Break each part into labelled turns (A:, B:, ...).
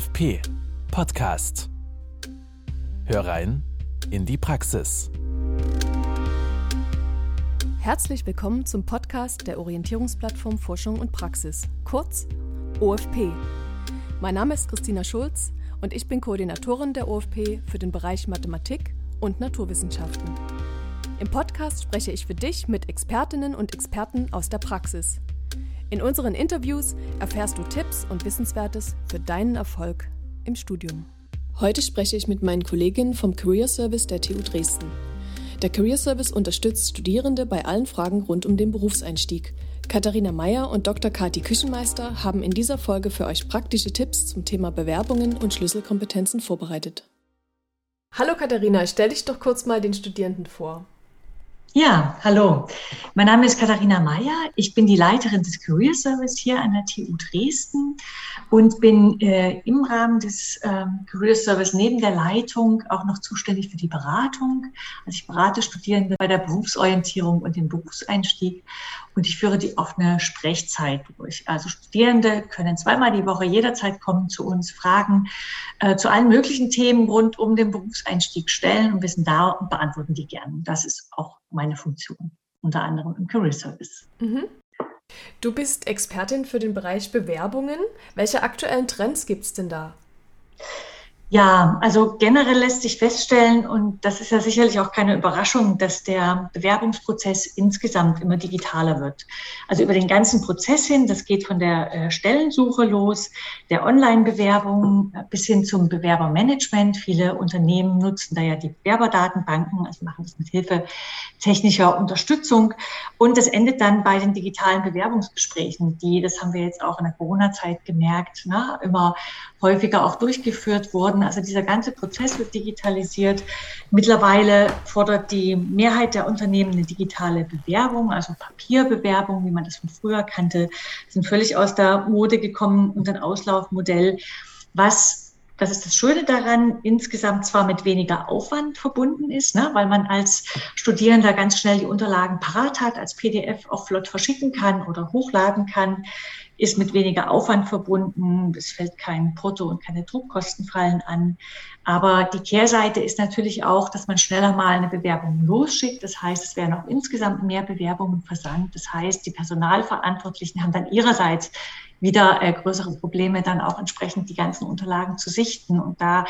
A: OFP Podcast. Hör rein in die Praxis.
B: Herzlich willkommen zum Podcast der Orientierungsplattform Forschung und Praxis, kurz OFP. Mein Name ist Christina Schulz und ich bin Koordinatorin der OFP für den Bereich Mathematik und Naturwissenschaften. Im Podcast spreche ich für dich mit Expertinnen und Experten aus der Praxis. In unseren Interviews erfährst du Tipps und Wissenswertes für deinen Erfolg im Studium. Heute spreche ich mit meinen Kolleginnen vom Career Service der TU Dresden. Der Career Service unterstützt Studierende bei allen Fragen rund um den Berufseinstieg. Katharina Meyer und Dr. Kati Küchenmeister haben in dieser Folge für euch praktische Tipps zum Thema Bewerbungen und Schlüsselkompetenzen vorbereitet. Hallo Katharina, stell dich doch kurz mal den Studierenden vor.
C: Ja, hallo. Mein Name ist Katharina Meyer. Ich bin die Leiterin des Career Service hier an der TU Dresden und bin äh, im Rahmen des äh, Career Service neben der Leitung auch noch zuständig für die Beratung. Also ich berate Studierende bei der Berufsorientierung und dem Berufseinstieg und ich führe die offene Sprechzeit durch. Also Studierende können zweimal die Woche jederzeit kommen zu uns, Fragen äh, zu allen möglichen Themen rund um den Berufseinstieg stellen und wir sind da und beantworten die gerne. Das ist auch meine Funktion, unter anderem im Career Service. Mhm.
B: Du bist Expertin für den Bereich Bewerbungen. Welche aktuellen Trends gibt es denn da?
C: Ja, also generell lässt sich feststellen, und das ist ja sicherlich auch keine Überraschung, dass der Bewerbungsprozess insgesamt immer digitaler wird. Also über den ganzen Prozess hin, das geht von der äh, Stellensuche los, der Online-Bewerbung äh, bis hin zum Bewerbermanagement. Viele Unternehmen nutzen da ja die Bewerberdatenbanken, also machen das mit Hilfe technischer Unterstützung. Und das endet dann bei den digitalen Bewerbungsgesprächen, die, das haben wir jetzt auch in der Corona-Zeit gemerkt, na, immer häufiger auch durchgeführt wurden. Also dieser ganze Prozess wird digitalisiert. Mittlerweile fordert die Mehrheit der Unternehmen eine digitale Bewerbung, also Papierbewerbung, wie man das von früher kannte, sind völlig aus der Mode gekommen und ein Auslaufmodell, was das ist das Schöne daran, insgesamt zwar mit weniger Aufwand verbunden ist, ne, weil man als Studierender ganz schnell die Unterlagen parat hat, als PDF auch flott verschicken kann oder hochladen kann ist mit weniger Aufwand verbunden. Es fällt kein Porto und keine Druckkosten fallen an. Aber die Kehrseite ist natürlich auch, dass man schneller mal eine Bewerbung losschickt. Das heißt, es werden auch insgesamt mehr Bewerbungen versandt. Das heißt, die Personalverantwortlichen haben dann ihrerseits wieder äh, größere Probleme, dann auch entsprechend die ganzen Unterlagen zu sichten und da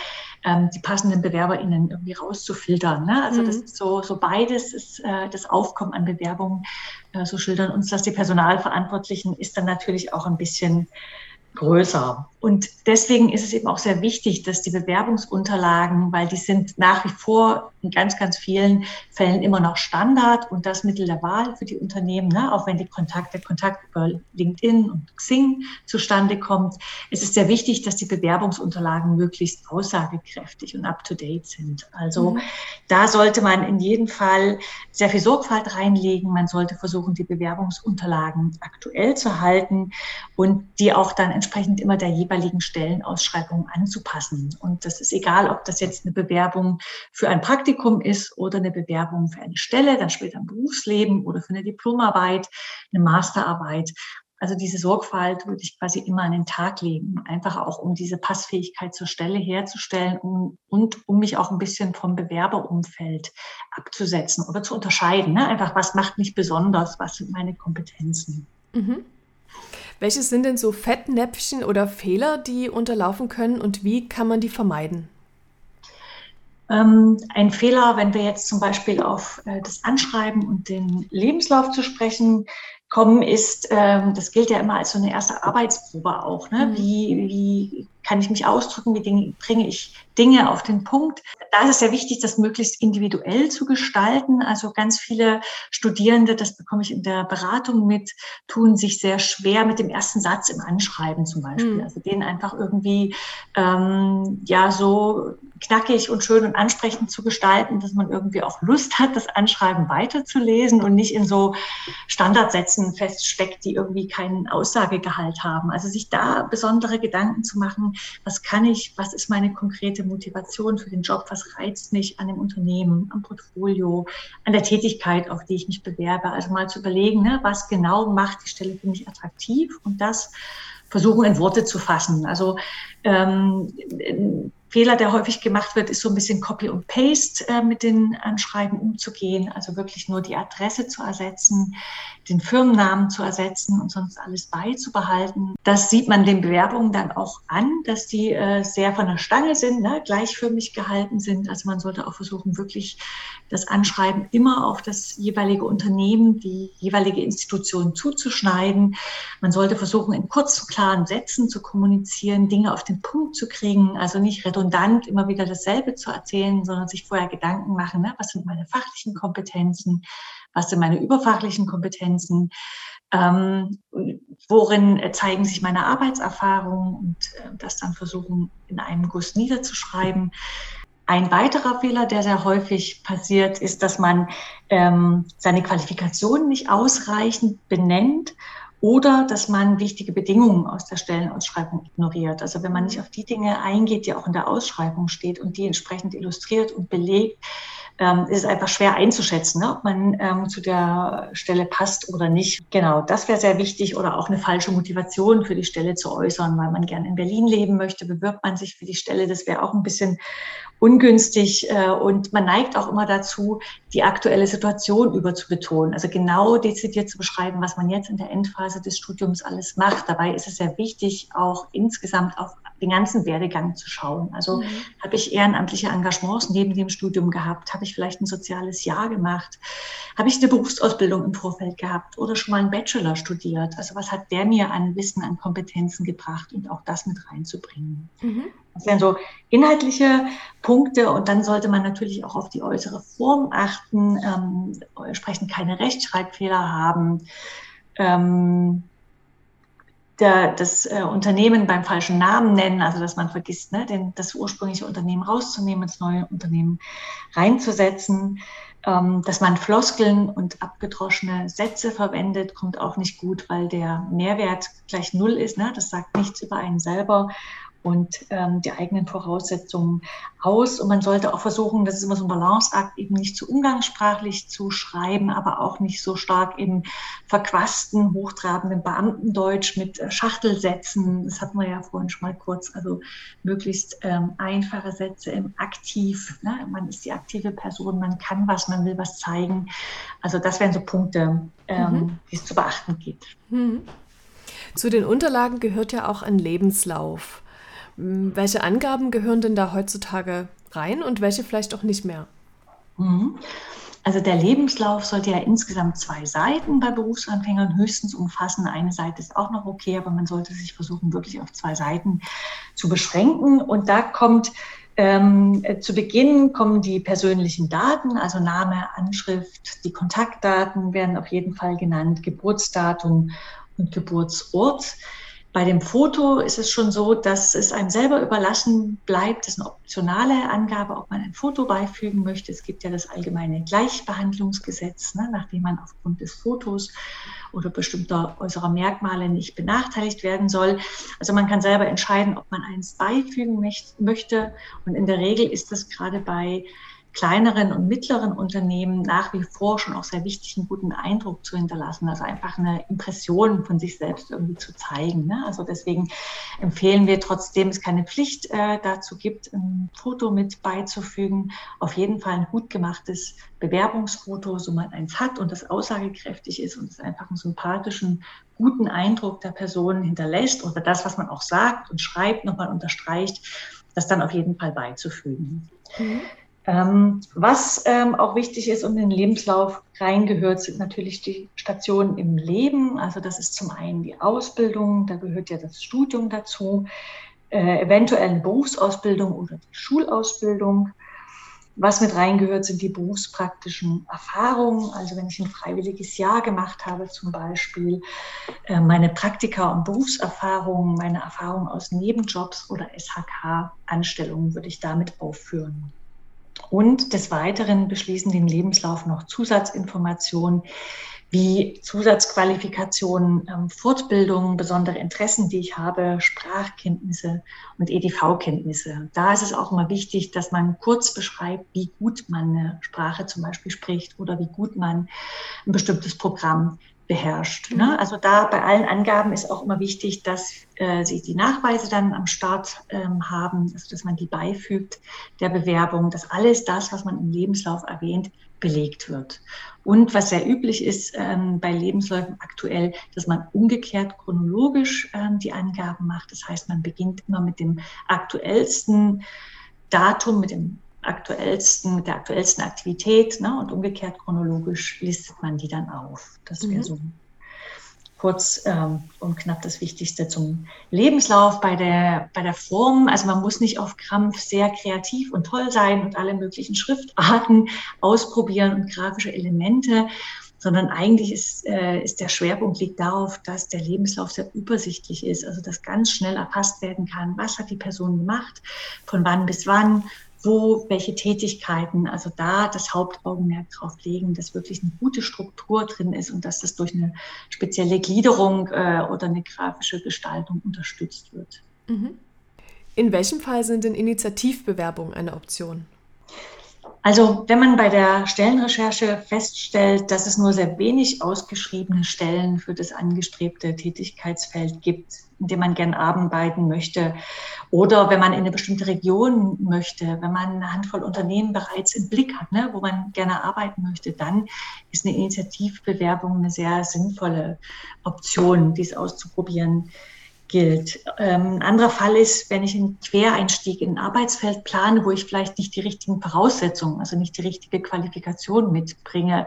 C: ähm, die passenden BewerberInnen irgendwie rauszufiltern. Ne? Also mhm. das ist so, so beides ist äh, das Aufkommen an Bewerbungen, äh, so schildern uns das die Personalverantwortlichen, ist dann natürlich auch ein bisschen größer. Und deswegen ist es eben auch sehr wichtig, dass die Bewerbungsunterlagen, weil die sind nach wie vor in ganz, ganz vielen Fällen immer noch Standard und das Mittel der Wahl für die Unternehmen, ne? auch wenn die Kontakt, der Kontakt über LinkedIn und Xing zustande kommt. Es ist sehr wichtig, dass die Bewerbungsunterlagen möglichst aussagekräftig und up-to-date sind. Also mhm. da sollte man in jedem Fall sehr viel Sorgfalt reinlegen. Man sollte versuchen, die Bewerbungsunterlagen aktuell zu halten und die auch dann entsprechend immer der jeweiligen Stellenausschreibung anzupassen. Und das ist egal, ob das jetzt eine Bewerbung für ein Praktikum ist oder eine Bewerbung für eine Stelle, dann später im Berufsleben oder für eine Diplomarbeit, eine Masterarbeit. Also diese Sorgfalt würde ich quasi immer an den Tag legen, einfach auch um diese Passfähigkeit zur Stelle herzustellen um, und um mich auch ein bisschen vom Bewerberumfeld abzusetzen oder zu unterscheiden. Ne? Einfach, was macht mich besonders, was sind meine Kompetenzen. Mhm.
B: Welche sind denn so Fettnäpfchen oder Fehler, die unterlaufen können und wie kann man die vermeiden?
C: Ähm, ein Fehler, wenn wir jetzt zum Beispiel auf äh, das Anschreiben und den Lebenslauf zu sprechen kommen, ist, ähm, das gilt ja immer als so eine erste Arbeitsprobe auch. Ne? Mhm. Wie, wie kann ich mich ausdrücken? Wie bringe ich Dinge auf den Punkt? Da ist es sehr wichtig, das möglichst individuell zu gestalten. Also ganz viele Studierende, das bekomme ich in der Beratung mit, tun sich sehr schwer mit dem ersten Satz im Anschreiben zum Beispiel. Mhm. Also den einfach irgendwie ähm, ja so knackig und schön und ansprechend zu gestalten, dass man irgendwie auch Lust hat, das Anschreiben weiterzulesen und nicht in so Standardsätzen feststeckt, die irgendwie keinen Aussagegehalt haben. Also sich da besondere Gedanken zu machen, was kann ich, was ist meine konkrete Motivation für den Job, was reizt mich an dem Unternehmen, am Portfolio, an der Tätigkeit, auf die ich mich bewerbe. Also mal zu überlegen, ne, was genau macht die Stelle für mich attraktiv und das versuchen in Worte zu fassen. Also ähm, Fehler, der häufig gemacht wird, ist so ein bisschen Copy und Paste äh, mit den Anschreiben umzugehen, also wirklich nur die Adresse zu ersetzen, den Firmennamen zu ersetzen und sonst alles beizubehalten. Das sieht man den Bewerbungen dann auch an, dass die äh, sehr von der Stange sind, ne, gleichförmig gehalten sind. Also man sollte auch versuchen, wirklich das Anschreiben immer auf das jeweilige Unternehmen, die jeweilige Institution zuzuschneiden. Man sollte versuchen, in kurzen, klaren Sätzen zu kommunizieren, Dinge auf den Punkt zu kriegen, also nicht redundant immer wieder dasselbe zu erzählen, sondern sich vorher Gedanken machen, ne? was sind meine fachlichen Kompetenzen, was sind meine überfachlichen Kompetenzen, ähm, worin zeigen sich meine Arbeitserfahrungen und äh, das dann versuchen in einem Guss niederzuschreiben. Ein weiterer Fehler, der sehr häufig passiert, ist, dass man ähm, seine Qualifikationen nicht ausreichend benennt oder dass man wichtige Bedingungen aus der Stellenausschreibung ignoriert. Also wenn man nicht auf die Dinge eingeht, die auch in der Ausschreibung steht und die entsprechend illustriert und belegt, ähm, ist es einfach schwer einzuschätzen, ne, ob man ähm, zu der Stelle passt oder nicht. Genau, das wäre sehr wichtig oder auch eine falsche Motivation für die Stelle zu äußern, weil man gern in Berlin leben möchte, bewirbt man sich für die Stelle. Das wäre auch ein bisschen ungünstig äh, und man neigt auch immer dazu, die aktuelle Situation überzubetonen. Also genau dezidiert zu beschreiben, was man jetzt in der Endphase des Studiums alles macht. Dabei ist es sehr wichtig, auch insgesamt auf den ganzen Werdegang zu schauen. Also mhm. habe ich ehrenamtliche Engagements neben dem Studium gehabt? Habe ich vielleicht ein soziales Jahr gemacht? Habe ich eine Berufsausbildung im Vorfeld gehabt oder schon mal einen Bachelor studiert? Also was hat der mir an Wissen, an Kompetenzen gebracht und auch das mit reinzubringen? Mhm. Das wären so inhaltliche Punkte und dann sollte man natürlich auch auf die äußere Form achten, ähm, entsprechend keine Rechtschreibfehler haben. Ähm, der, das äh, Unternehmen beim falschen Namen nennen, also dass man vergisst, ne, den, das ursprüngliche Unternehmen rauszunehmen, das neue Unternehmen reinzusetzen. Ähm, dass man Floskeln und abgedroschene Sätze verwendet, kommt auch nicht gut, weil der Mehrwert gleich null ist. Ne? Das sagt nichts über einen selber und ähm, die eigenen Voraussetzungen aus. Und man sollte auch versuchen, das ist immer so ein Balanceakt, eben nicht zu umgangssprachlich zu schreiben, aber auch nicht so stark in verquasten, hochtrabenden Beamtendeutsch mit äh, Schachtelsätzen. Das hatten wir ja vorhin schon mal kurz. Also möglichst ähm, einfache Sätze im Aktiv. Ne? Man ist die aktive Person, man kann was, man will was zeigen. Also das wären so Punkte, ähm, mhm. die es zu beachten gibt. Mhm.
B: Zu den Unterlagen gehört ja auch ein Lebenslauf. Hm, welche Angaben gehören denn da heutzutage rein und welche vielleicht auch nicht mehr?
C: Mhm. Also der Lebenslauf sollte ja insgesamt zwei Seiten bei Berufsanfängern höchstens umfassen. Eine Seite ist auch noch okay, aber man sollte sich versuchen, wirklich auf zwei Seiten zu beschränken. Und da kommt ähm, zu Beginn kommen die persönlichen Daten, also Name, Anschrift, die Kontaktdaten werden auf jeden Fall genannt, Geburtsdatum und Geburtsort. Bei dem Foto ist es schon so, dass es einem selber überlassen bleibt. Das ist eine optionale Angabe, ob man ein Foto beifügen möchte. Es gibt ja das allgemeine Gleichbehandlungsgesetz, ne, nachdem man aufgrund des Fotos oder bestimmter äußerer Merkmale nicht benachteiligt werden soll. Also man kann selber entscheiden, ob man eins beifügen möchte. Und in der Regel ist das gerade bei kleineren und mittleren Unternehmen nach wie vor schon auch sehr wichtig, einen guten Eindruck zu hinterlassen, also einfach eine Impression von sich selbst irgendwie zu zeigen. Ne? Also deswegen empfehlen wir trotzdem, es keine Pflicht äh, dazu gibt, ein Foto mit beizufügen, auf jeden Fall ein gut gemachtes Bewerbungsfoto, so man eins hat und das aussagekräftig ist und es einfach einen sympathischen, guten Eindruck der Person hinterlässt oder das, was man auch sagt und schreibt, nochmal unterstreicht, das dann auf jeden Fall beizufügen. Mhm. Ähm, was ähm, auch wichtig ist und in den Lebenslauf reingehört, sind natürlich die Stationen im Leben. Also das ist zum einen die Ausbildung, da gehört ja das Studium dazu, äh, eventuell eine Berufsausbildung oder die Schulausbildung. Was mit reingehört, sind die berufspraktischen Erfahrungen. Also wenn ich ein freiwilliges Jahr gemacht habe, zum Beispiel äh, meine Praktika und Berufserfahrungen, meine Erfahrungen aus Nebenjobs oder SHK-Anstellungen würde ich damit aufführen. Und des Weiteren beschließen den Lebenslauf noch Zusatzinformationen, wie Zusatzqualifikationen, ähm, Fortbildungen, besondere Interessen, die ich habe, Sprachkenntnisse und EDV-Kenntnisse. Da ist es auch immer wichtig, dass man kurz beschreibt, wie gut man eine Sprache zum Beispiel spricht oder wie gut man ein bestimmtes Programm beherrscht. Ne? Also da bei allen Angaben ist auch immer wichtig, dass äh, Sie die Nachweise dann am Start ähm, haben, also dass man die beifügt der Bewerbung, dass alles das, was man im Lebenslauf erwähnt, belegt wird. Und was sehr üblich ist ähm, bei Lebensläufen aktuell, dass man umgekehrt chronologisch ähm, die Angaben macht. Das heißt, man beginnt immer mit dem aktuellsten Datum, mit dem aktuellsten, mit der aktuellsten Aktivität ne? und umgekehrt chronologisch listet man die dann auf. Das wäre mhm. so kurz ähm, und knapp das Wichtigste zum Lebenslauf bei der, bei der Form. Also man muss nicht auf Krampf sehr kreativ und toll sein und alle möglichen Schriftarten ausprobieren und grafische Elemente, sondern eigentlich ist, äh, ist der Schwerpunkt liegt darauf, dass der Lebenslauf sehr übersichtlich ist, also dass ganz schnell erfasst werden kann, was hat die Person gemacht, von wann bis wann, wo welche Tätigkeiten, also da das Hauptaugenmerk drauf legen, dass wirklich eine gute Struktur drin ist und dass das durch eine spezielle Gliederung äh, oder eine grafische Gestaltung unterstützt wird. Mhm.
B: In welchem Fall sind denn Initiativbewerbungen eine Option?
C: Also wenn man bei der Stellenrecherche feststellt, dass es nur sehr wenig ausgeschriebene Stellen für das angestrebte Tätigkeitsfeld gibt, in dem man gern arbeiten möchte, oder wenn man in eine bestimmte Region möchte, wenn man eine Handvoll Unternehmen bereits im Blick hat, ne, wo man gerne arbeiten möchte, dann ist eine Initiativbewerbung eine sehr sinnvolle Option, dies auszuprobieren gilt. Ähm, ein anderer Fall ist, wenn ich einen Quereinstieg in ein Arbeitsfeld plane, wo ich vielleicht nicht die richtigen Voraussetzungen, also nicht die richtige Qualifikation mitbringe,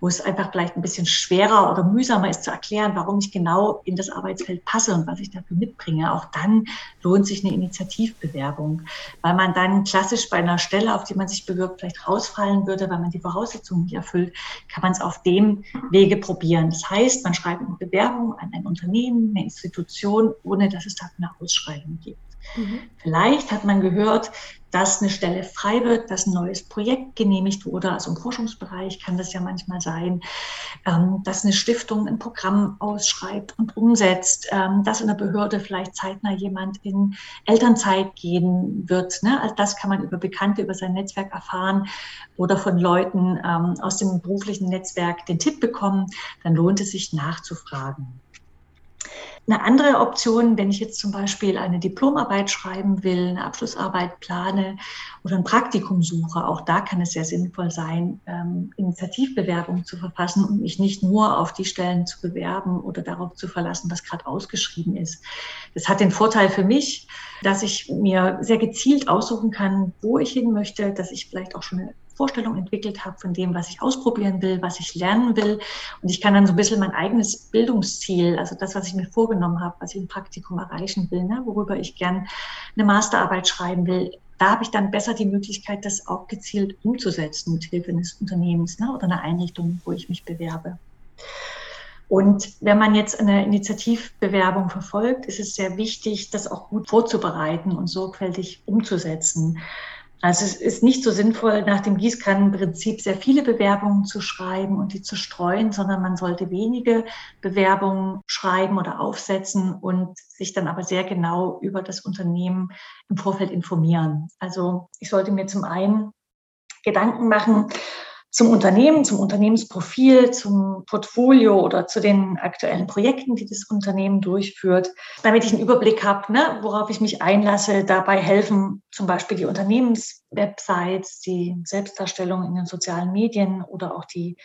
C: wo es einfach vielleicht ein bisschen schwerer oder mühsamer ist zu erklären, warum ich genau in das Arbeitsfeld passe und was ich dafür mitbringe. Auch dann lohnt sich eine Initiativbewerbung, weil man dann klassisch bei einer Stelle, auf die man sich bewirbt, vielleicht rausfallen würde, weil man die Voraussetzungen nicht erfüllt, kann man es auf dem Wege probieren. Das heißt, man schreibt eine Bewerbung an ein Unternehmen, eine Institution, ohne dass es dafür eine Ausschreibung gibt. Mhm. Vielleicht hat man gehört, dass eine Stelle frei wird, dass ein neues Projekt genehmigt wurde. Also im Forschungsbereich kann das ja manchmal sein, ähm, dass eine Stiftung ein Programm ausschreibt und umsetzt, ähm, dass in der Behörde vielleicht zeitnah jemand in Elternzeit gehen wird. Also das kann man über Bekannte, über sein Netzwerk erfahren oder von Leuten ähm, aus dem beruflichen Netzwerk den Tipp bekommen. Dann lohnt es sich nachzufragen. Eine andere Option, wenn ich jetzt zum Beispiel eine Diplomarbeit schreiben will, eine Abschlussarbeit plane oder ein Praktikum suche, auch da kann es sehr sinnvoll sein, ähm, Initiativbewerbungen zu verfassen und mich nicht nur auf die Stellen zu bewerben oder darauf zu verlassen, was gerade ausgeschrieben ist. Das hat den Vorteil für mich, dass ich mir sehr gezielt aussuchen kann, wo ich hin möchte, dass ich vielleicht auch schon eine Vorstellung entwickelt habe von dem, was ich ausprobieren will, was ich lernen will. Und ich kann dann so ein bisschen mein eigenes Bildungsziel, also das, was ich mir vorgenommen habe, was ich im Praktikum erreichen will, ne, worüber ich gern eine Masterarbeit schreiben will, da habe ich dann besser die Möglichkeit, das auch gezielt umzusetzen mit Hilfe eines Unternehmens ne, oder einer Einrichtung, wo ich mich bewerbe. Und wenn man jetzt eine Initiativbewerbung verfolgt, ist es sehr wichtig, das auch gut vorzubereiten und sorgfältig umzusetzen. Also es ist nicht so sinnvoll, nach dem Gießkannenprinzip sehr viele Bewerbungen zu schreiben und die zu streuen, sondern man sollte wenige Bewerbungen schreiben oder aufsetzen und sich dann aber sehr genau über das Unternehmen im Vorfeld informieren. Also ich sollte mir zum einen Gedanken machen, zum Unternehmen, zum Unternehmensprofil, zum Portfolio oder zu den aktuellen Projekten, die das Unternehmen durchführt, damit ich einen Überblick habe, ne, worauf ich mich einlasse. Dabei helfen zum Beispiel die Unternehmenswebsites, die Selbstdarstellung in den sozialen Medien oder auch die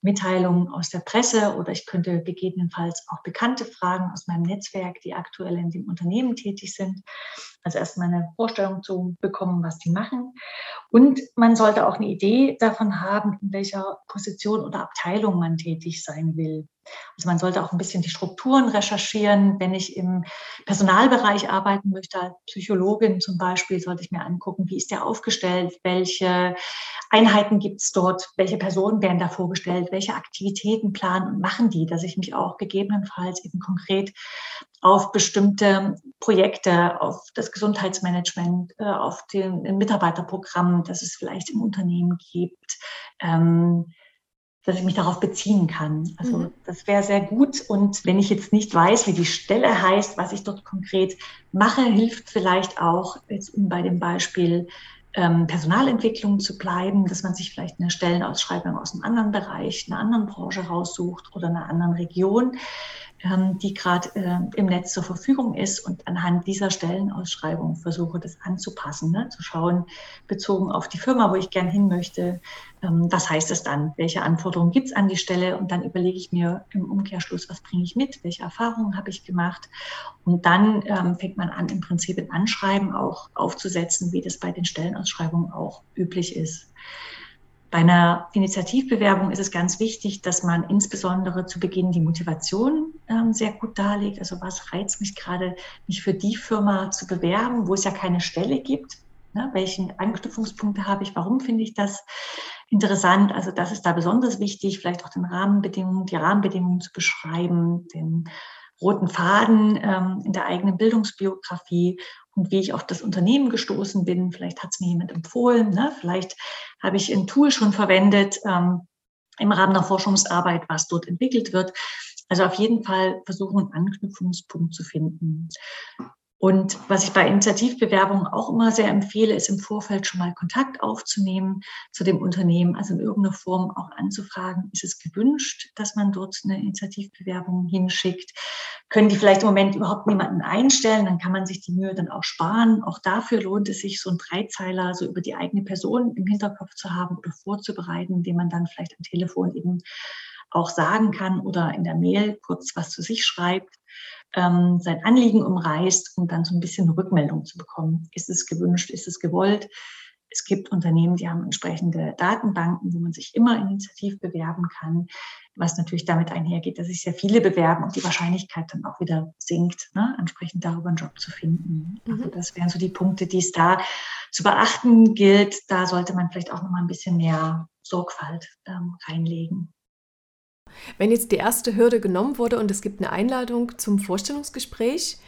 C: Mitteilungen aus der Presse oder ich könnte gegebenenfalls auch Bekannte fragen aus meinem Netzwerk, die aktuell in dem Unternehmen tätig sind. Also erstmal eine Vorstellung zu bekommen, was die machen. Und man sollte auch eine Idee davon haben, in welcher Position oder Abteilung man tätig sein will. Also man sollte auch ein bisschen die Strukturen recherchieren. Wenn ich im Personalbereich arbeiten möchte, als Psychologin zum Beispiel, sollte ich mir angucken, wie ist der aufgestellt, welche Einheiten gibt es dort, welche Personen werden da vorgestellt, welche Aktivitäten planen und machen die, dass ich mich auch gegebenenfalls eben konkret auf bestimmte Projekte, auf das Gesundheitsmanagement, äh, auf den Mitarbeiterprogramm, das es vielleicht im Unternehmen gibt, ähm, dass ich mich darauf beziehen kann. Also mhm. das wäre sehr gut. Und wenn ich jetzt nicht weiß, wie die Stelle heißt, was ich dort konkret mache, hilft vielleicht auch, jetzt um bei dem Beispiel ähm, Personalentwicklung zu bleiben, dass man sich vielleicht eine Stellenausschreibung aus einem anderen Bereich, einer anderen Branche raussucht oder einer anderen Region die gerade äh, im Netz zur Verfügung ist und anhand dieser Stellenausschreibung versuche, das anzupassen, ne? zu schauen, bezogen auf die Firma, wo ich gern hin möchte, ähm, was heißt das dann, welche Anforderungen gibt es an die Stelle? Und dann überlege ich mir im Umkehrschluss, was bringe ich mit, welche Erfahrungen habe ich gemacht? Und dann ähm, fängt man an, im Prinzip ein Anschreiben auch aufzusetzen, wie das bei den Stellenausschreibungen auch üblich ist. Bei einer Initiativbewerbung ist es ganz wichtig, dass man insbesondere zu Beginn die Motivation ähm, sehr gut darlegt. Also was reizt mich gerade, mich für die Firma zu bewerben, wo es ja keine Stelle gibt? Ne? Welchen Anknüpfungspunkte habe ich? Warum finde ich das interessant? Also das ist da besonders wichtig, vielleicht auch den Rahmenbedingungen, die Rahmenbedingungen zu beschreiben, den roten Faden ähm, in der eigenen Bildungsbiografie und wie ich auf das Unternehmen gestoßen bin. Vielleicht hat es mir jemand empfohlen, ne? vielleicht habe ich ein Tool schon verwendet ähm, im Rahmen der Forschungsarbeit, was dort entwickelt wird. Also auf jeden Fall versuchen, einen Anknüpfungspunkt zu finden. Und was ich bei Initiativbewerbungen auch immer sehr empfehle, ist im Vorfeld schon mal Kontakt aufzunehmen zu dem Unternehmen, also in irgendeiner Form auch anzufragen, ist es gewünscht, dass man dort eine Initiativbewerbung hinschickt? Können die vielleicht im Moment überhaupt niemanden einstellen? Dann kann man sich die Mühe dann auch sparen. Auch dafür lohnt es sich, so einen Dreizeiler so über die eigene Person im Hinterkopf zu haben oder vorzubereiten, den man dann vielleicht am Telefon eben auch sagen kann oder in der Mail kurz was zu sich schreibt ähm, sein Anliegen umreißt, um dann so ein bisschen Rückmeldung zu bekommen. Ist es gewünscht? Ist es gewollt? Es gibt Unternehmen, die haben entsprechende Datenbanken, wo man sich immer initiativ bewerben kann, was natürlich damit einhergeht, dass sich sehr viele bewerben und die Wahrscheinlichkeit dann auch wieder sinkt, ne, entsprechend darüber einen Job zu finden. Also mhm. das wären so die Punkte, die es da zu beachten gilt. Da sollte man vielleicht auch noch mal ein bisschen mehr Sorgfalt ähm, reinlegen.
B: Wenn jetzt die erste Hürde genommen wurde und es gibt eine Einladung zum Vorstellungsgespräch,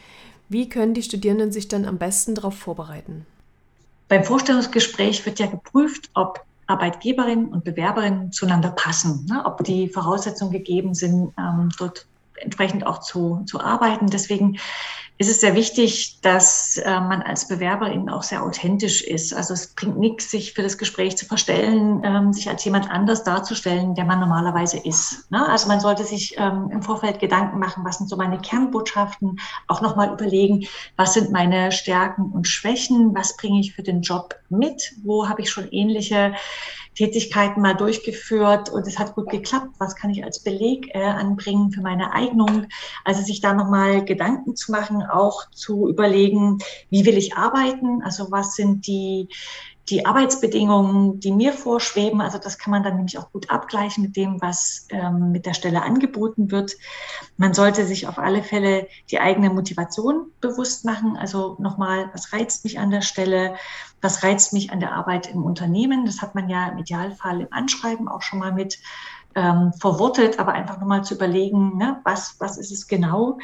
B: wie können die Studierenden sich dann am besten darauf vorbereiten?
C: Beim Vorstellungsgespräch wird ja geprüft, ob Arbeitgeberinnen und Bewerberinnen zueinander passen, ne? ob die Voraussetzungen gegeben sind, ähm, dort entsprechend auch zu, zu arbeiten. Deswegen ist es sehr wichtig, dass äh, man als Bewerberin auch sehr authentisch ist. Also es bringt nichts, sich für das Gespräch zu verstellen, ähm, sich als jemand anders darzustellen, der man normalerweise ist. Ne? Also man sollte sich ähm, im Vorfeld Gedanken machen, was sind so meine Kernbotschaften, auch nochmal überlegen, was sind meine Stärken und Schwächen, was bringe ich für den Job mit, wo habe ich schon ähnliche Tätigkeiten mal durchgeführt und es hat gut geklappt. Was kann ich als Beleg äh, anbringen für meine Eignung? Also sich da nochmal Gedanken zu machen, auch zu überlegen, wie will ich arbeiten? Also was sind die die Arbeitsbedingungen, die mir vorschweben. Also das kann man dann nämlich auch gut abgleichen mit dem, was ähm, mit der Stelle angeboten wird. Man sollte sich auf alle Fälle die eigene Motivation bewusst machen. Also nochmal, was reizt mich an der Stelle? Was reizt mich an der Arbeit im Unternehmen? Das hat man ja im Idealfall im Anschreiben auch schon mal mit ähm, verwortet, aber einfach nochmal zu überlegen, ne, was, was ist es genau.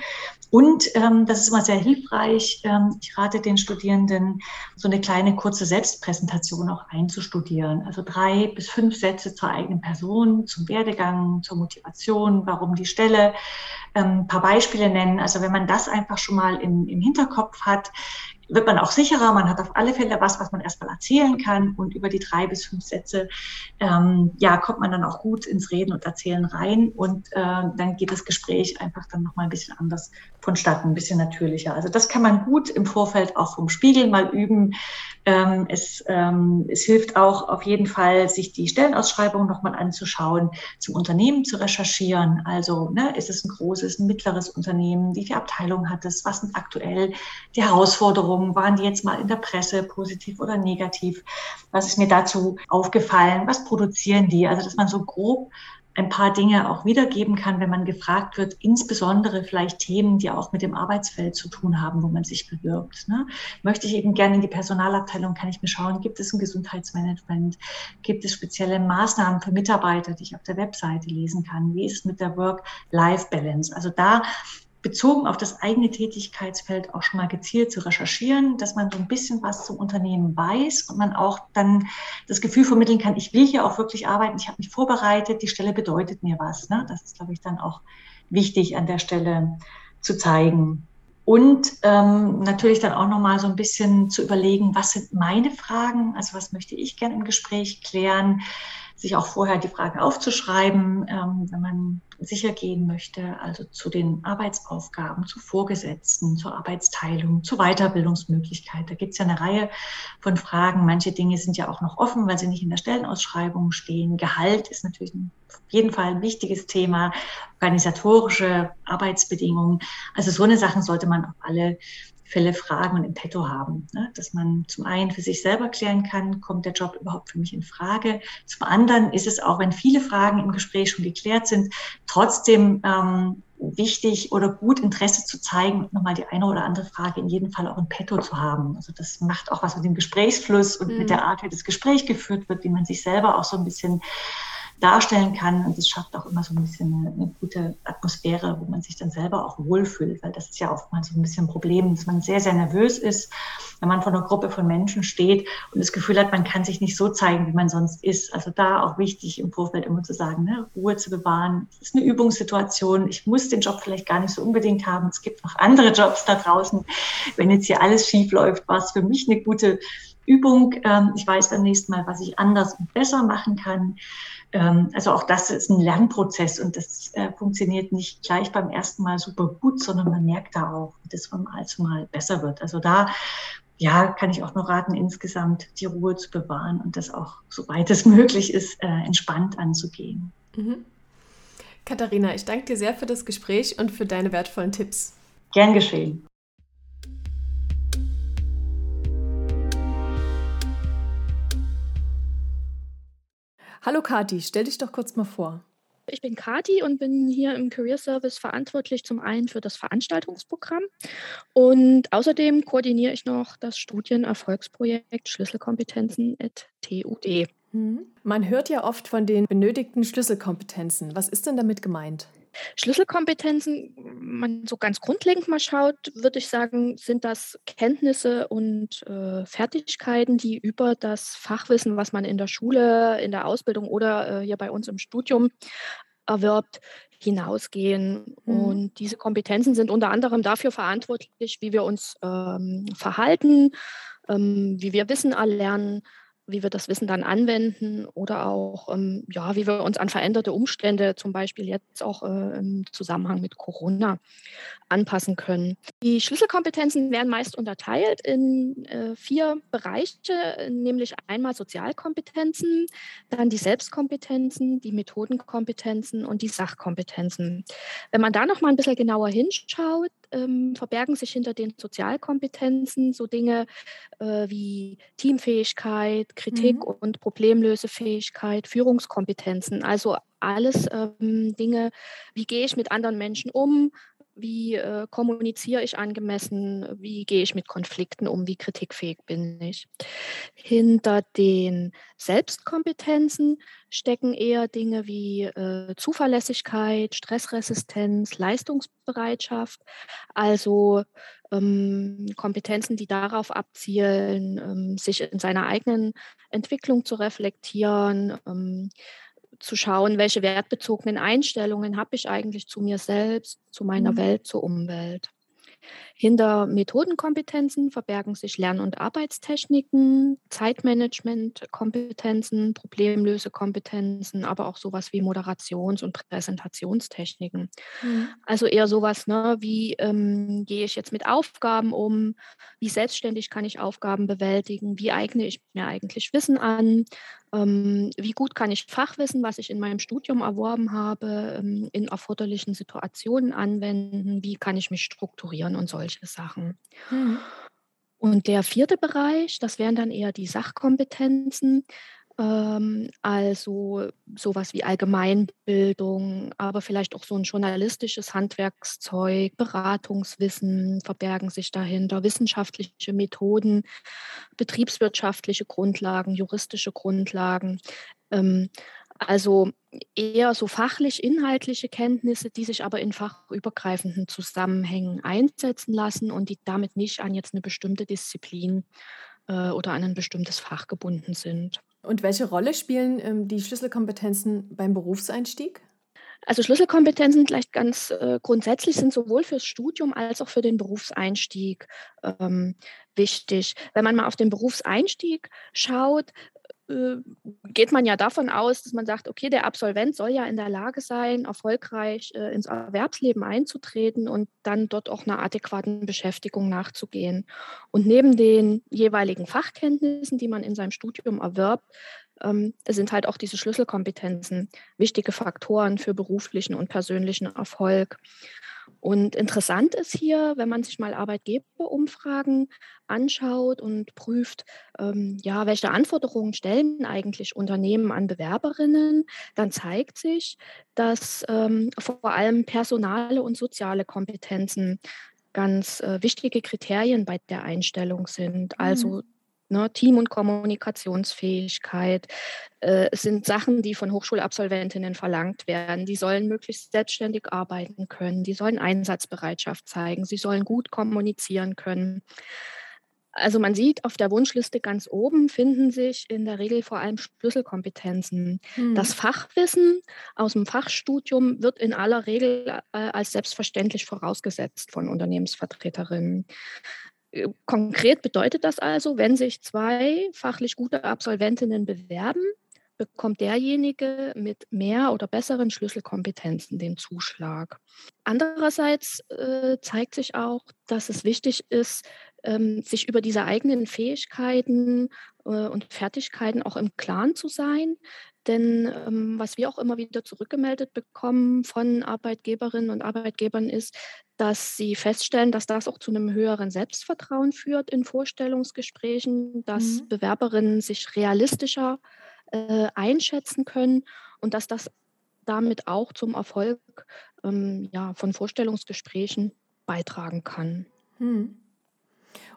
C: Und ähm, das ist immer sehr hilfreich. Ähm, ich rate den Studierenden, so eine kleine kurze Selbstpräsentation auch einzustudieren. Also drei bis fünf Sätze zur eigenen Person, zum Werdegang, zur Motivation, warum die Stelle, ähm, ein paar Beispiele nennen. Also wenn man das einfach schon mal im, im Hinterkopf hat, wird man auch sicherer. Man hat auf alle Fälle was, was man erstmal erzählen kann. Und über die drei bis fünf Sätze, ähm, ja, kommt man dann auch gut ins Reden und Erzählen rein. Und äh, dann geht das Gespräch einfach dann nochmal ein bisschen anders vonstatten, ein bisschen natürlicher. Also das kann man gut im Vorfeld auch vom Spiegel mal üben. Ähm, es, ähm, es hilft auch auf jeden Fall, sich die Stellenausschreibung nochmal anzuschauen, zum Unternehmen zu recherchieren. Also ne, ist es ein großes, ein mittleres Unternehmen? Wie viele Abteilungen hat es? Was sind aktuell die Herausforderungen? Äußerungen, waren die jetzt mal in der Presse positiv oder negativ? Was ist mir dazu aufgefallen? Was produzieren die? Also, dass man so grob ein paar Dinge auch wiedergeben kann, wenn man gefragt wird, insbesondere vielleicht Themen, die auch mit dem Arbeitsfeld zu tun haben, wo man sich bewirbt. Ne? Möchte ich eben gerne in die Personalabteilung, kann ich mir schauen, gibt es ein Gesundheitsmanagement, gibt es spezielle Maßnahmen für Mitarbeiter, die ich auf der Webseite lesen kann, wie ist es mit der Work-Life-Balance. Also da bezogen auf das eigene Tätigkeitsfeld auch schon mal gezielt zu recherchieren, dass man so ein bisschen was zum Unternehmen weiß und man auch dann das Gefühl vermitteln kann, ich will hier auch wirklich arbeiten, ich habe mich vorbereitet, die Stelle bedeutet mir was. Ne? Das ist, glaube ich, dann auch wichtig an der Stelle zu zeigen. Und ähm, natürlich dann auch nochmal so ein bisschen zu überlegen, was sind meine Fragen, also was möchte ich gerne im Gespräch klären, sich auch vorher die Fragen aufzuschreiben, ähm, wenn man sicher gehen möchte, also zu den Arbeitsaufgaben, zu Vorgesetzten, zur Arbeitsteilung, zur Weiterbildungsmöglichkeit. Da gibt es ja eine Reihe von Fragen. Manche Dinge sind ja auch noch offen, weil sie nicht in der Stellenausschreibung stehen. Gehalt ist natürlich auf jeden Fall ein wichtiges Thema, organisatorische Arbeitsbedingungen. Also so eine Sachen sollte man auf alle Fälle fragen und im Petto haben. Ne? Dass man zum einen für sich selber klären kann, kommt der Job überhaupt für mich in Frage. Zum anderen ist es auch, wenn viele Fragen im Gespräch schon geklärt sind, trotzdem ähm, wichtig oder gut Interesse zu zeigen und nochmal die eine oder andere Frage in jedem Fall auch im Petto zu haben. Also das macht auch was mit dem Gesprächsfluss und mhm. mit der Art, wie das Gespräch geführt wird, wie man sich selber auch so ein bisschen darstellen kann. Und das schafft auch immer so ein bisschen eine, eine, gute Atmosphäre, wo man sich dann selber auch wohlfühlt, weil das ist ja oftmals so ein bisschen ein Problem, dass man sehr, sehr nervös ist, wenn man vor einer Gruppe von Menschen steht und das Gefühl hat, man kann sich nicht so zeigen, wie man sonst ist. Also da auch wichtig im Vorfeld immer zu sagen, ne, Ruhe zu bewahren. Es ist eine Übungssituation. Ich muss den Job vielleicht gar nicht so unbedingt haben. Es gibt noch andere Jobs da draußen. Wenn jetzt hier alles schief läuft, war es für mich eine gute Übung. Ähm, ich weiß beim nächsten Mal, was ich anders und besser machen kann. Ähm, also auch das ist ein Lernprozess und das äh, funktioniert nicht gleich beim ersten Mal super gut, sondern man merkt da auch, dass es von Mal zu Mal besser wird. Also da ja, kann ich auch nur raten, insgesamt die Ruhe zu bewahren und das auch, soweit es möglich ist, äh, entspannt anzugehen. Mhm.
B: Katharina, ich danke dir sehr für das Gespräch und für deine wertvollen Tipps.
C: Gern geschehen.
B: Hallo Kati, stell dich doch kurz mal vor.
D: Ich bin Kati und bin hier im Career Service verantwortlich zum einen für das Veranstaltungsprogramm und außerdem koordiniere ich noch das Studienerfolgsprojekt Schlüsselkompetenzen at TUD.
B: Mhm. Man hört ja oft von den benötigten Schlüsselkompetenzen. Was ist denn damit gemeint?
D: Schlüsselkompetenzen, man so ganz grundlegend mal schaut, würde ich sagen, sind das Kenntnisse und äh, Fertigkeiten, die über das Fachwissen, was man in der Schule, in der Ausbildung oder äh, hier bei uns im Studium erwirbt, hinausgehen. Mhm. Und diese Kompetenzen sind unter anderem dafür verantwortlich, wie wir uns ähm, verhalten, ähm, wie wir Wissen erlernen, wie wir das Wissen dann anwenden oder auch, ähm, ja, wie wir uns an veränderte Umstände, zum Beispiel jetzt auch äh, im Zusammenhang mit Corona, anpassen können. Die Schlüsselkompetenzen werden meist unterteilt in äh, vier Bereiche, nämlich einmal Sozialkompetenzen, dann die Selbstkompetenzen, die Methodenkompetenzen und die Sachkompetenzen. Wenn man da noch mal ein bisschen genauer hinschaut, ähm, verbergen sich hinter den Sozialkompetenzen so Dinge äh, wie Teamfähigkeit, Kritik mhm. und Problemlösefähigkeit, Führungskompetenzen. Also alles ähm, Dinge, wie gehe ich mit anderen Menschen um, wie äh, kommuniziere ich angemessen, wie gehe ich mit Konflikten um, wie kritikfähig bin ich. Hinter den Selbstkompetenzen stecken eher Dinge wie äh, Zuverlässigkeit, Stressresistenz, Leistungsbereitschaft, also ähm, Kompetenzen, die darauf abzielen, ähm, sich in seiner eigenen Entwicklung zu reflektieren, ähm, zu schauen, welche wertbezogenen Einstellungen habe ich eigentlich zu mir selbst, zu meiner mhm. Welt, zur Umwelt. Hinter Methodenkompetenzen verbergen sich Lern- und Arbeitstechniken, Zeitmanagement-Kompetenzen, Problemlösekompetenzen, aber auch sowas wie Moderations- und Präsentationstechniken. Mhm. Also eher sowas, ne, wie ähm, gehe ich jetzt mit Aufgaben um, wie selbstständig kann ich Aufgaben bewältigen, wie eigne ich mir eigentlich Wissen an, wie gut kann ich Fachwissen, was ich in meinem Studium erworben habe, ähm, in erforderlichen Situationen anwenden, wie kann ich mich strukturieren und solche Sachen. Mhm. Und der vierte Bereich, das wären dann eher die Sachkompetenzen. Ähm, also sowas wie Allgemeinbildung, aber vielleicht auch so ein journalistisches Handwerkszeug, Beratungswissen verbergen sich dahinter, wissenschaftliche Methoden, betriebswirtschaftliche Grundlagen, juristische Grundlagen. Ähm, Also eher so fachlich-inhaltliche Kenntnisse, die sich aber in fachübergreifenden Zusammenhängen einsetzen lassen und die damit nicht an jetzt eine bestimmte Disziplin äh, oder an ein bestimmtes Fach gebunden sind.
B: Und welche Rolle spielen ähm, die Schlüsselkompetenzen beim Berufseinstieg?
D: Also Schlüsselkompetenzen gleich ganz äh, grundsätzlich sind sowohl fürs Studium als auch für den Berufseinstieg ähm, wichtig. Wenn man mal auf den Berufseinstieg schaut, äh, geht man ja davon aus, dass man sagt, okay, der Absolvent soll ja in der Lage sein, erfolgreich äh, ins Erwerbsleben einzutreten und dann dort auch einer adäquaten Beschäftigung nachzugehen. Und neben den jeweiligen Fachkenntnissen, die man in seinem Studium erwirbt, ähm, sind halt auch diese Schlüsselkompetenzen wichtige Faktoren für beruflichen und persönlichen Erfolg. Und interessant ist hier, wenn man sich mal Arbeitgeberumfragen anschaut und prüft, ähm, ja, welche Anforderungen stellen eigentlich Unternehmen an Bewerberinnen, dann zeigt sich, dass ähm, vor allem personale und soziale Kompetenzen ganz äh, wichtige Kriterien bei der Einstellung sind. Also mhm. Ne, Team- und Kommunikationsfähigkeit äh, sind Sachen, die von Hochschulabsolventinnen verlangt werden. Die sollen möglichst selbstständig arbeiten können, die sollen Einsatzbereitschaft zeigen, sie sollen gut kommunizieren können. Also man sieht auf der Wunschliste ganz oben finden sich in der Regel vor allem Schlüsselkompetenzen. Hm. Das Fachwissen aus dem Fachstudium wird in aller Regel äh, als selbstverständlich vorausgesetzt von Unternehmensvertreterinnen. Äh, konkret bedeutet das also, wenn sich zwei fachlich gute Absolventinnen bewerben, bekommt derjenige mit mehr oder besseren Schlüsselkompetenzen den Zuschlag. Andererseits äh, zeigt sich auch, dass es wichtig ist, ähm, sich über diese eigenen Fähigkeiten äh, und Fertigkeiten auch im Klaren zu sein. Denn ähm, was wir auch immer wieder zurückgemeldet bekommen von Arbeitgeberinnen und Arbeitgebern ist, dass sie feststellen, dass das auch zu einem höheren Selbstvertrauen führt in Vorstellungsgesprächen, dass mhm. Bewerberinnen sich realistischer äh, einschätzen können und dass das damit auch zum Erfolg ähm, ja, von Vorstellungsgesprächen beitragen kann.
B: Mhm.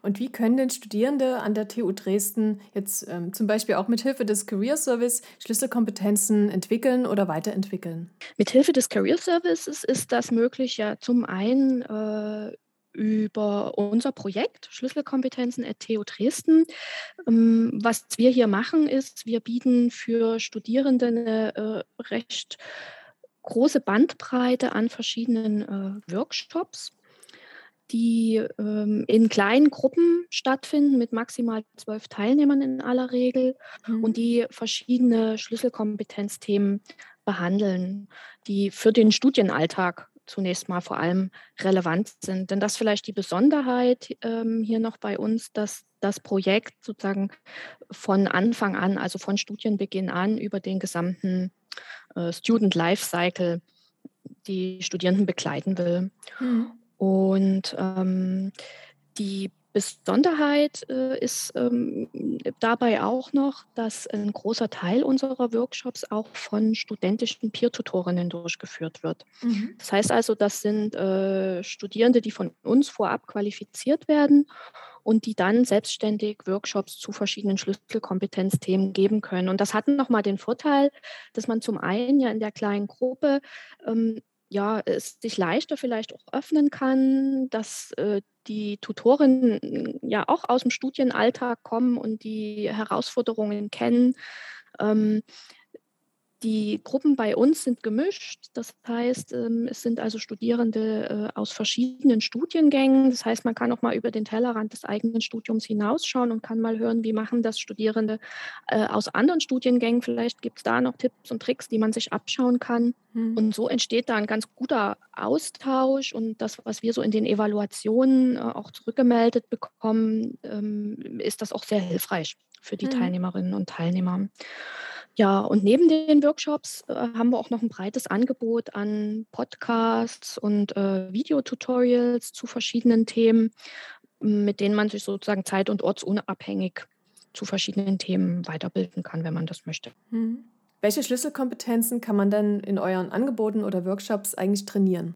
B: Und wie können denn Studierende an der TU Dresden jetzt ähm, zum Beispiel auch mit Hilfe des Career Service Schlüsselkompetenzen entwickeln oder weiterentwickeln?
D: Mit Hilfe des Career Services ist das möglich ja zum einen äh, über unser Projekt Schlüsselkompetenzen at TU Dresden. Ähm, was wir hier machen, ist, wir bieten für Studierende eine äh, recht große Bandbreite an verschiedenen äh, Workshops die ähm, in kleinen Gruppen stattfinden mit maximal zwölf Teilnehmern in aller Regel mhm. und die verschiedene Schlüsselkompetenzthemen behandeln, die für den Studienalltag zunächst mal vor allem relevant sind. Denn das ist vielleicht die Besonderheit ähm, hier noch bei uns, dass das Projekt sozusagen von Anfang an, also von Studienbeginn an über den gesamten äh, Student Life Cycle die Studierenden begleiten will. Mhm. Und ähm, die Besonderheit äh, ist ähm, dabei auch noch, dass ein großer Teil unserer Workshops auch von studentischen Peer-Tutorinnen durchgeführt wird. Mhm. Das heißt also, das sind äh, Studierende, die von uns vorab qualifiziert werden und die dann selbstständig Workshops zu verschiedenen Schlüsselkompetenzthemen geben können. Und das hat nochmal den Vorteil, dass man zum einen ja in der kleinen Gruppe ähm, ja, es sich leichter vielleicht auch öffnen kann, dass äh, die Tutorinnen ja auch aus dem Studienalltag kommen und die Herausforderungen kennen. Ähm, die Gruppen bei uns sind gemischt. Das heißt, ähm, es sind also Studierende äh, aus verschiedenen Studiengängen. Das heißt, man kann auch mal über den Tellerrand des eigenen Studiums hinausschauen und kann mal hören, wie machen das Studierende äh, aus anderen Studiengängen. Vielleicht gibt es da noch Tipps und Tricks, die man sich abschauen kann. Mhm. Und so entsteht da ein ganz guter Austausch. Und das, was wir so in den Evaluationen äh, auch zurückgemeldet bekommen, ähm, ist das auch sehr hilfreich für die mhm. Teilnehmerinnen und Teilnehmer. Ja, und neben den Workshops äh, haben wir auch noch ein breites Angebot an Podcasts und äh, Videotutorials zu verschiedenen Themen, mit denen man sich sozusagen zeit- und ortsunabhängig zu verschiedenen Themen weiterbilden kann, wenn man das möchte.
B: Mhm. Welche Schlüsselkompetenzen kann man denn in euren Angeboten oder Workshops eigentlich trainieren?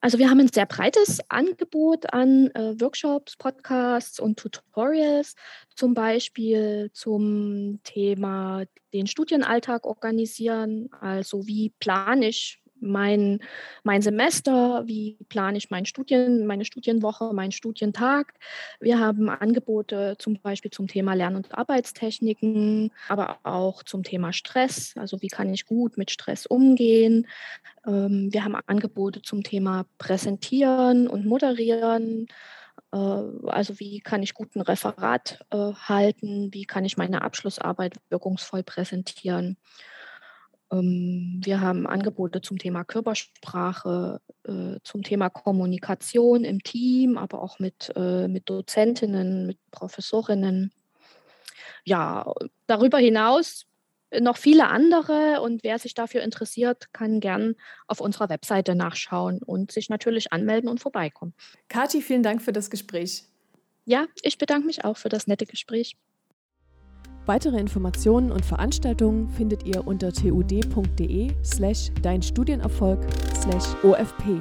D: Also wir haben ein sehr breites Angebot an äh, Workshops, Podcasts und Tutorials, zum Beispiel zum Thema den Studienalltag organisieren. Also wie plane ich mein, mein Semester, wie plane ich mein Studien, meine Studienwoche, meinen Studientag. Wir haben Angebote zum Beispiel zum Thema Lern- und Arbeitstechniken, aber auch zum Thema Stress, also wie kann ich gut mit Stress umgehen. Ähm, wir haben Angebote zum Thema Präsentieren und Moderieren. Äh, also wie kann ich gut ein Referat äh, halten, wie kann ich meine Abschlussarbeit wirkungsvoll präsentieren. Ähm, wir haben Angebote zum Thema Körpersprache, äh, zum Thema Kommunikation im Team, aber auch mit, äh, mit Dozentinnen, mit Professorinnen. Ja, darüber hinaus noch viele andere und wer sich dafür interessiert, kann gern auf unserer Webseite nachschauen und sich natürlich anmelden und vorbeikommen.
B: Kathi, vielen Dank für das Gespräch.
D: Ja, ich bedanke mich auch für das nette Gespräch.
B: Weitere Informationen und Veranstaltungen findet ihr unter tud.de slash dein Studienerfolg slash OFP.